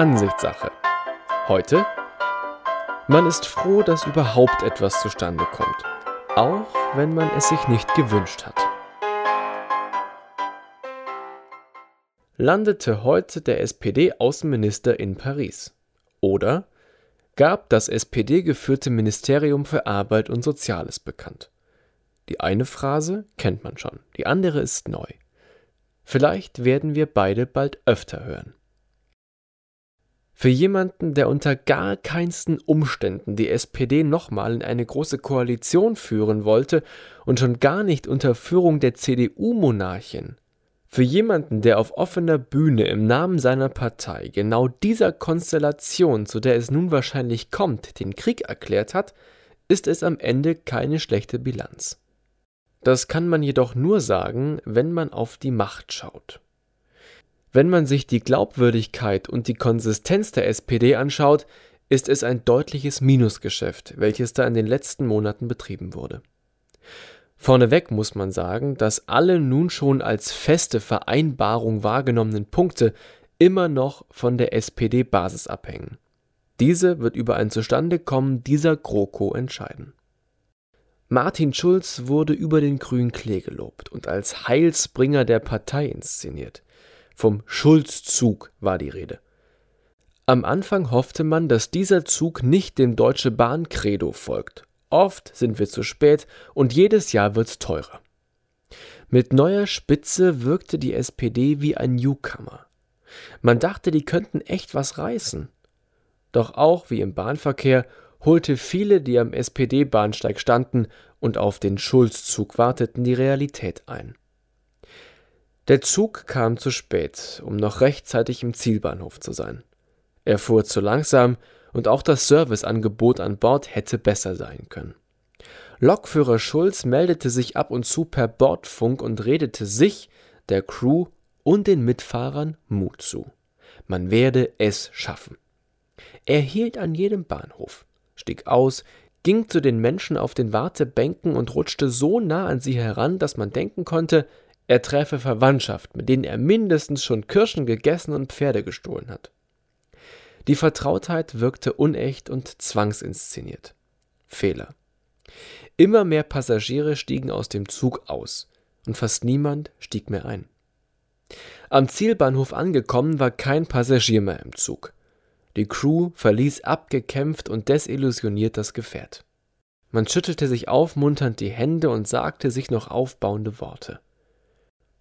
Ansichtssache. Heute? Man ist froh, dass überhaupt etwas zustande kommt, auch wenn man es sich nicht gewünscht hat. Landete heute der SPD-Außenminister in Paris? Oder gab das SPD-geführte Ministerium für Arbeit und Soziales bekannt? Die eine Phrase kennt man schon, die andere ist neu. Vielleicht werden wir beide bald öfter hören. Für jemanden, der unter gar keinsten Umständen die SPD nochmal in eine große Koalition führen wollte und schon gar nicht unter Führung der CDU-Monarchin, für jemanden, der auf offener Bühne im Namen seiner Partei genau dieser Konstellation, zu der es nun wahrscheinlich kommt, den Krieg erklärt hat, ist es am Ende keine schlechte Bilanz. Das kann man jedoch nur sagen, wenn man auf die Macht schaut. Wenn man sich die Glaubwürdigkeit und die Konsistenz der SPD anschaut, ist es ein deutliches Minusgeschäft, welches da in den letzten Monaten betrieben wurde. Vorneweg muss man sagen, dass alle nun schon als feste Vereinbarung wahrgenommenen Punkte immer noch von der SPD-Basis abhängen. Diese wird über ein Zustandekommen dieser GroKo entscheiden. Martin Schulz wurde über den grünen Klee gelobt und als Heilsbringer der Partei inszeniert. Vom Schulzzug war die Rede. Am Anfang hoffte man, dass dieser Zug nicht dem Deutsche Bahn Credo folgt. Oft sind wir zu spät und jedes Jahr wird's teurer. Mit neuer Spitze wirkte die SPD wie ein Newcomer. Man dachte, die könnten echt was reißen. Doch auch wie im Bahnverkehr holte viele, die am SPD-Bahnsteig standen und auf den Schulzzug warteten, die Realität ein. Der Zug kam zu spät, um noch rechtzeitig im Zielbahnhof zu sein. Er fuhr zu langsam und auch das Serviceangebot an Bord hätte besser sein können. Lokführer Schulz meldete sich ab und zu per Bordfunk und redete sich, der Crew und den Mitfahrern Mut zu. Man werde es schaffen. Er hielt an jedem Bahnhof stieg aus, ging zu den Menschen auf den Wartebänken und rutschte so nah an sie heran, dass man denken konnte, er träfe Verwandtschaft, mit denen er mindestens schon Kirschen gegessen und Pferde gestohlen hat. Die Vertrautheit wirkte unecht und zwangsinszeniert. Fehler. Immer mehr Passagiere stiegen aus dem Zug aus, und fast niemand stieg mehr ein. Am Zielbahnhof angekommen war kein Passagier mehr im Zug. Die Crew verließ abgekämpft und desillusioniert das Gefährt. Man schüttelte sich aufmunternd die Hände und sagte sich noch aufbauende Worte.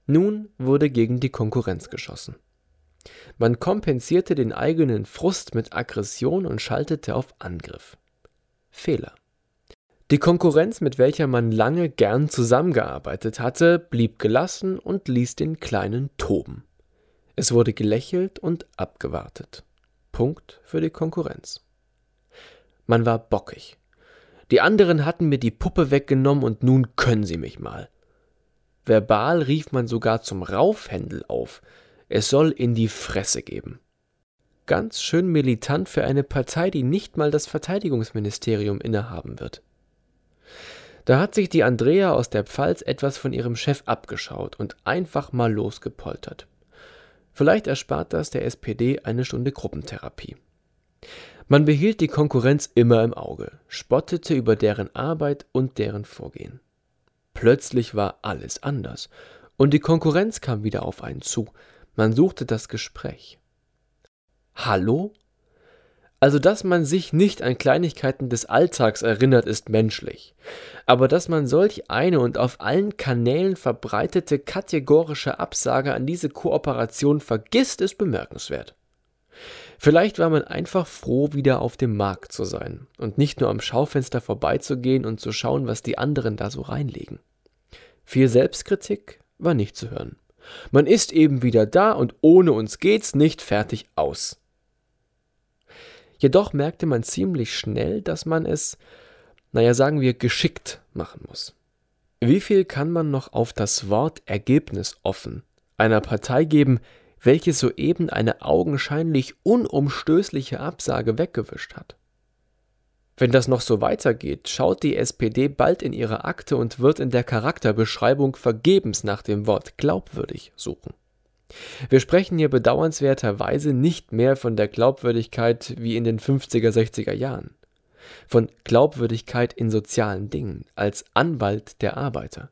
Nun wurde gegen die Konkurrenz geschossen. Man kompensierte den eigenen Frust mit Aggression und schaltete auf Angriff. Fehler. Die Konkurrenz, mit welcher man lange gern zusammengearbeitet hatte, blieb gelassen und ließ den Kleinen toben. Es wurde gelächelt und abgewartet. Punkt für die Konkurrenz. Man war bockig. Die anderen hatten mir die Puppe weggenommen und nun können sie mich mal. Verbal rief man sogar zum Raufhändel auf. Es soll in die Fresse geben. Ganz schön militant für eine Partei, die nicht mal das Verteidigungsministerium innehaben wird. Da hat sich die Andrea aus der Pfalz etwas von ihrem Chef abgeschaut und einfach mal losgepoltert. Vielleicht erspart das der SPD eine Stunde Gruppentherapie. Man behielt die Konkurrenz immer im Auge, spottete über deren Arbeit und deren Vorgehen. Plötzlich war alles anders und die Konkurrenz kam wieder auf einen zu. Man suchte das Gespräch. Hallo? Also, dass man sich nicht an Kleinigkeiten des Alltags erinnert, ist menschlich. Aber dass man solch eine und auf allen Kanälen verbreitete kategorische Absage an diese Kooperation vergisst, ist bemerkenswert. Vielleicht war man einfach froh, wieder auf dem Markt zu sein und nicht nur am Schaufenster vorbeizugehen und zu schauen, was die anderen da so reinlegen. Viel Selbstkritik war nicht zu hören. Man ist eben wieder da und ohne uns geht's nicht fertig aus. Jedoch merkte man ziemlich schnell, dass man es, naja, sagen wir, geschickt machen muss. Wie viel kann man noch auf das Wort Ergebnis offen einer Partei geben, welche soeben eine augenscheinlich unumstößliche Absage weggewischt hat? Wenn das noch so weitergeht, schaut die SPD bald in ihre Akte und wird in der Charakterbeschreibung vergebens nach dem Wort glaubwürdig suchen. Wir sprechen hier bedauernswerterweise nicht mehr von der Glaubwürdigkeit wie in den 50er, 60er Jahren. Von Glaubwürdigkeit in sozialen Dingen als Anwalt der Arbeiter.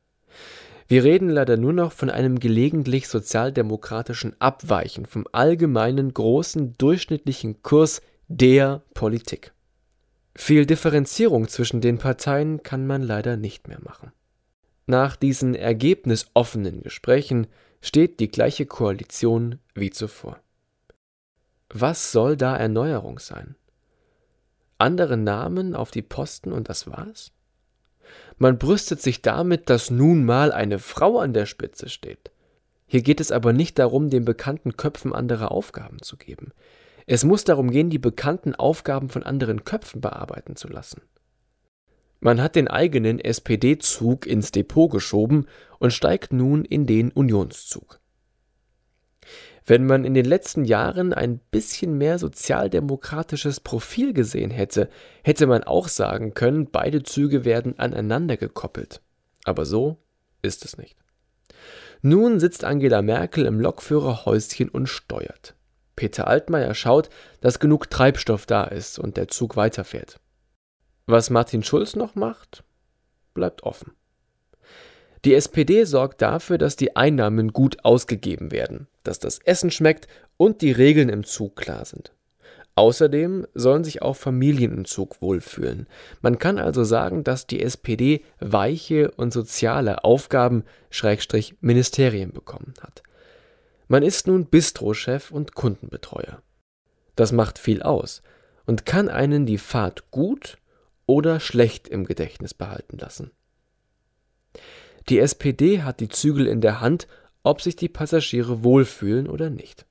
Wir reden leider nur noch von einem gelegentlich sozialdemokratischen Abweichen vom allgemeinen großen durchschnittlichen Kurs der Politik. Viel Differenzierung zwischen den Parteien kann man leider nicht mehr machen. Nach diesen ergebnisoffenen Gesprächen steht die gleiche Koalition wie zuvor. Was soll da Erneuerung sein? Andere Namen auf die Posten und das war's? Man brüstet sich damit, dass nun mal eine Frau an der Spitze steht. Hier geht es aber nicht darum, den bekannten Köpfen andere Aufgaben zu geben. Es muss darum gehen, die bekannten Aufgaben von anderen Köpfen bearbeiten zu lassen. Man hat den eigenen SPD-Zug ins Depot geschoben und steigt nun in den Unionszug. Wenn man in den letzten Jahren ein bisschen mehr sozialdemokratisches Profil gesehen hätte, hätte man auch sagen können, beide Züge werden aneinander gekoppelt. Aber so ist es nicht. Nun sitzt Angela Merkel im Lokführerhäuschen und steuert. Peter Altmaier schaut, dass genug Treibstoff da ist und der Zug weiterfährt. Was Martin Schulz noch macht, bleibt offen. Die SPD sorgt dafür, dass die Einnahmen gut ausgegeben werden, dass das Essen schmeckt und die Regeln im Zug klar sind. Außerdem sollen sich auch Familien im Zug wohlfühlen. Man kann also sagen, dass die SPD weiche und soziale Aufgaben Schrägstrich Ministerien bekommen hat. Man ist nun Bistrochef und Kundenbetreuer. Das macht viel aus und kann einen die Fahrt gut oder schlecht im Gedächtnis behalten lassen. Die SPD hat die Zügel in der Hand, ob sich die Passagiere wohlfühlen oder nicht.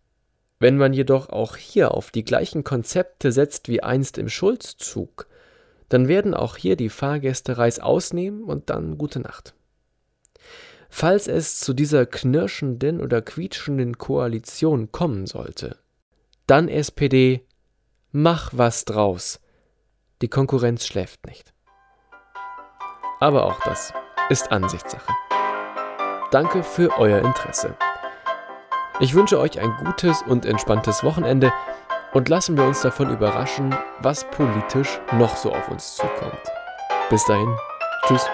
Wenn man jedoch auch hier auf die gleichen Konzepte setzt wie einst im Schulzzug, dann werden auch hier die Fahrgäste Reis ausnehmen und dann gute Nacht. Falls es zu dieser knirschenden oder quietschenden Koalition kommen sollte, dann SPD, mach was draus. Die Konkurrenz schläft nicht. Aber auch das ist Ansichtssache. Danke für euer Interesse. Ich wünsche euch ein gutes und entspanntes Wochenende und lassen wir uns davon überraschen, was politisch noch so auf uns zukommt. Bis dahin, tschüss.